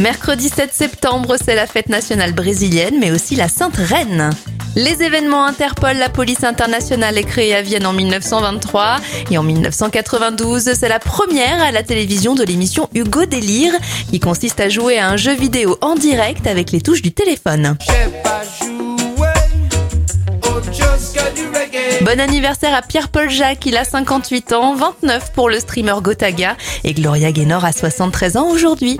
Mercredi 7 septembre, c'est la fête nationale brésilienne, mais aussi la Sainte Reine. Les événements Interpol, la police internationale est créée à Vienne en 1923 et en 1992, c'est la première à la télévision de l'émission Hugo Délire qui consiste à jouer à un jeu vidéo en direct avec les touches du téléphone. Bon anniversaire à Pierre-Paul Jacques, il a 58 ans, 29 pour le streamer Gotaga et Gloria Gaynor a 73 ans aujourd'hui.